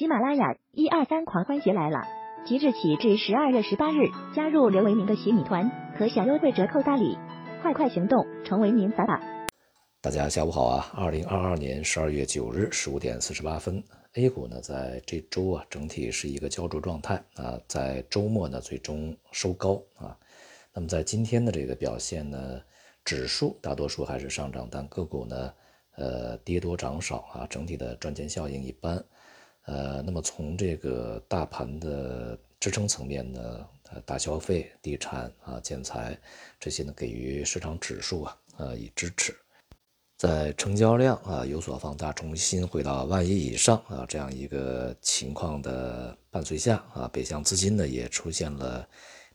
喜马拉雅一二三狂欢节来了！即日起至十二月十八日，加入刘维明的洗米团，可享优惠折扣大礼，快快行动，成为您法宝！大家下午好啊！二零二二年十二月九日十五点四十八分，A 股呢在这周啊整体是一个焦灼状态啊，在周末呢最终收高啊。那么在今天的这个表现呢，指数大多数还是上涨，但个股呢，呃跌多涨少啊，整体的赚钱效应一般。呃，那么从这个大盘的支撑层面呢，呃，大消费、地产啊、建材这些呢，给予市场指数啊，呃，以支持。在成交量啊有所放大，重新回到万亿以上啊这样一个情况的伴随下啊，北向资金呢也出现了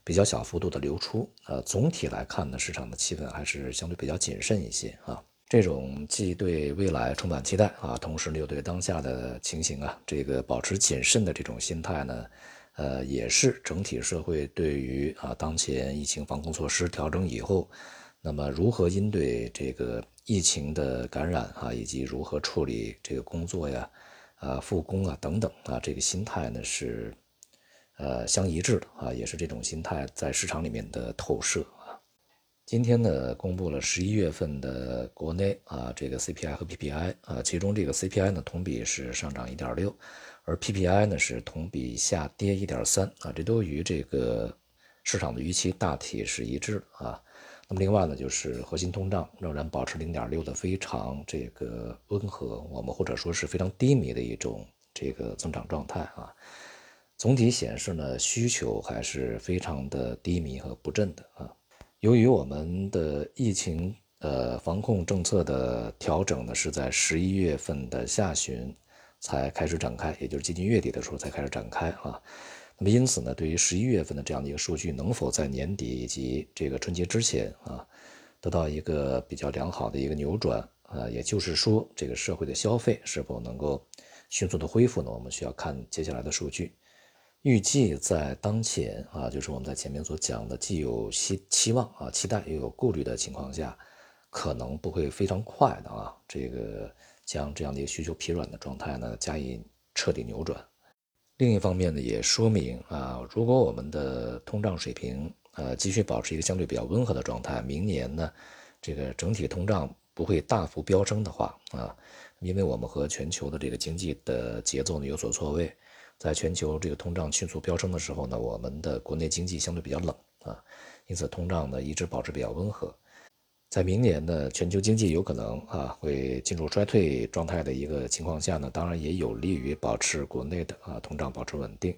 比较小幅度的流出。呃，总体来看呢，市场的气氛还是相对比较谨慎一些啊。这种既对未来充满期待啊，同时又对当下的情形啊，这个保持谨慎的这种心态呢，呃，也是整体社会对于啊当前疫情防控措施调整以后，那么如何应对这个疫情的感染啊，以及如何处理这个工作呀，啊复工啊等等啊，这个心态呢是呃相一致的啊，也是这种心态在市场里面的透射。今天呢，公布了十一月份的国内啊这个 CPI 和 PPI 啊，其中这个 CPI 呢同比是上涨一点六，而 PPI 呢是同比下跌一点三啊，这都与这个市场的预期大体是一致的啊。那么另外呢，就是核心通胀仍然保持零点六的非常这个温和，我们或者说是非常低迷的一种这个增长状态啊。总体显示呢，需求还是非常的低迷和不振的啊。由于我们的疫情呃防控政策的调整呢，是在十一月份的下旬才开始展开，也就是接近月底的时候才开始展开啊。那么因此呢，对于十一月份的这样的一个数据，能否在年底以及这个春节之前啊，得到一个比较良好的一个扭转啊，也就是说，这个社会的消费是否能够迅速的恢复呢？我们需要看接下来的数据。预计在当前啊，就是我们在前面所讲的，既有期期望啊、期待，又有顾虑的情况下，可能不会非常快的啊，这个将这样的一个需求疲软的状态呢加以彻底扭转。另一方面呢，也说明啊，如果我们的通胀水平呃继续保持一个相对比较温和的状态，明年呢，这个整体通胀不会大幅飙升的话啊，因为我们和全球的这个经济的节奏呢有所错位。在全球这个通胀迅速飙升的时候呢，我们的国内经济相对比较冷啊，因此通胀呢一直保持比较温和。在明年呢，全球经济有可能啊会进入衰退状态的一个情况下呢，当然也有利于保持国内的啊通胀保持稳定。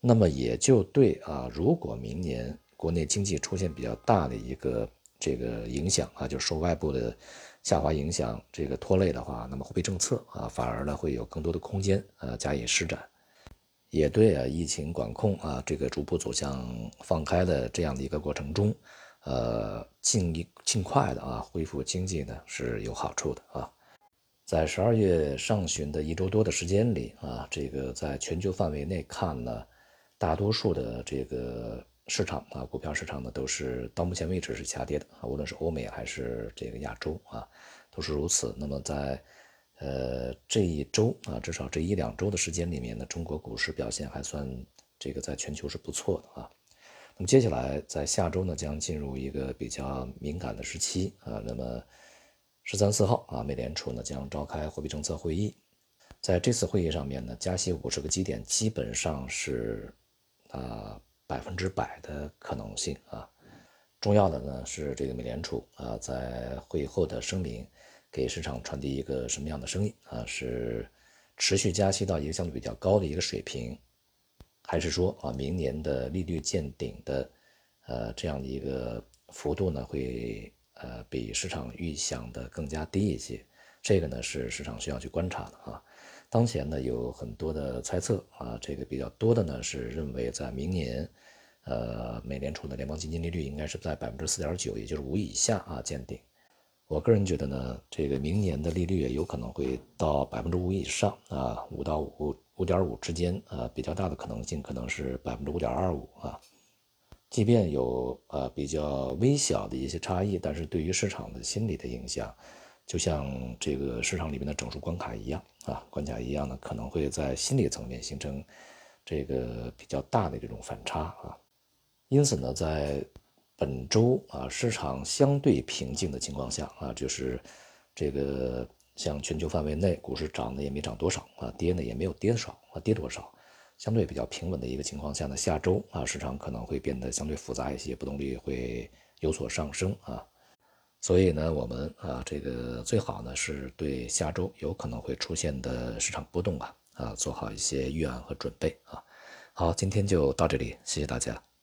那么也就对啊，如果明年国内经济出现比较大的一个这个影响啊，就受外部的下滑影响这个拖累的话，那么货币政策啊反而呢会有更多的空间呃加以施展。也对啊，疫情管控啊，这个逐步走向放开的这样的一个过程中，呃，尽一尽快的啊恢复经济呢是有好处的啊。在十二月上旬的一周多的时间里啊，这个在全球范围内看呢，大多数的这个市场啊，股票市场呢都是到目前为止是下跌的啊，无论是欧美还是这个亚洲啊，都是如此。那么在呃，这一周啊，至少这一两周的时间里面呢，中国股市表现还算这个在全球是不错的啊。那么接下来在下周呢，将进入一个比较敏感的时期啊。那么十三四号啊，美联储呢将召开货币政策会议，在这次会议上面呢，加息五十个基点基本上是啊百分之百的可能性啊。重要的呢是这个美联储啊在会议后的声明。给市场传递一个什么样的声音啊？是持续加息到一个相对比较高的一个水平，还是说啊，明年的利率见顶的呃这样的一个幅度呢，会呃比市场预想的更加低一些？这个呢是市场需要去观察的啊。当前呢有很多的猜测啊，这个比较多的呢是认为在明年，呃，美联储的联邦基金利率应该是在百分之四点九，也就是五以下啊见顶。我个人觉得呢，这个明年的利率有可能会到百分之五以上啊，五到五五点五之间啊，比较大的可能性可能是百分之五点二五啊。即便有呃比较微小的一些差异，但是对于市场的心理的影响，就像这个市场里面的整数关卡一样啊，关卡一样呢，可能会在心理层面形成这个比较大的这种反差啊。因此呢，在本周啊市场相对平静的情况下啊，就是这个像全球范围内股市涨的也没涨多少啊，跌呢也没有跌少啊，跌多少，相对比较平稳的一个情况下呢，下周啊市场可能会变得相对复杂一些，波动率会有所上升啊。所以呢，我们啊，这个最好呢是对下周有可能会出现的市场波动啊，啊，做好一些预案和准备啊。好，今天就到这里，谢谢大家。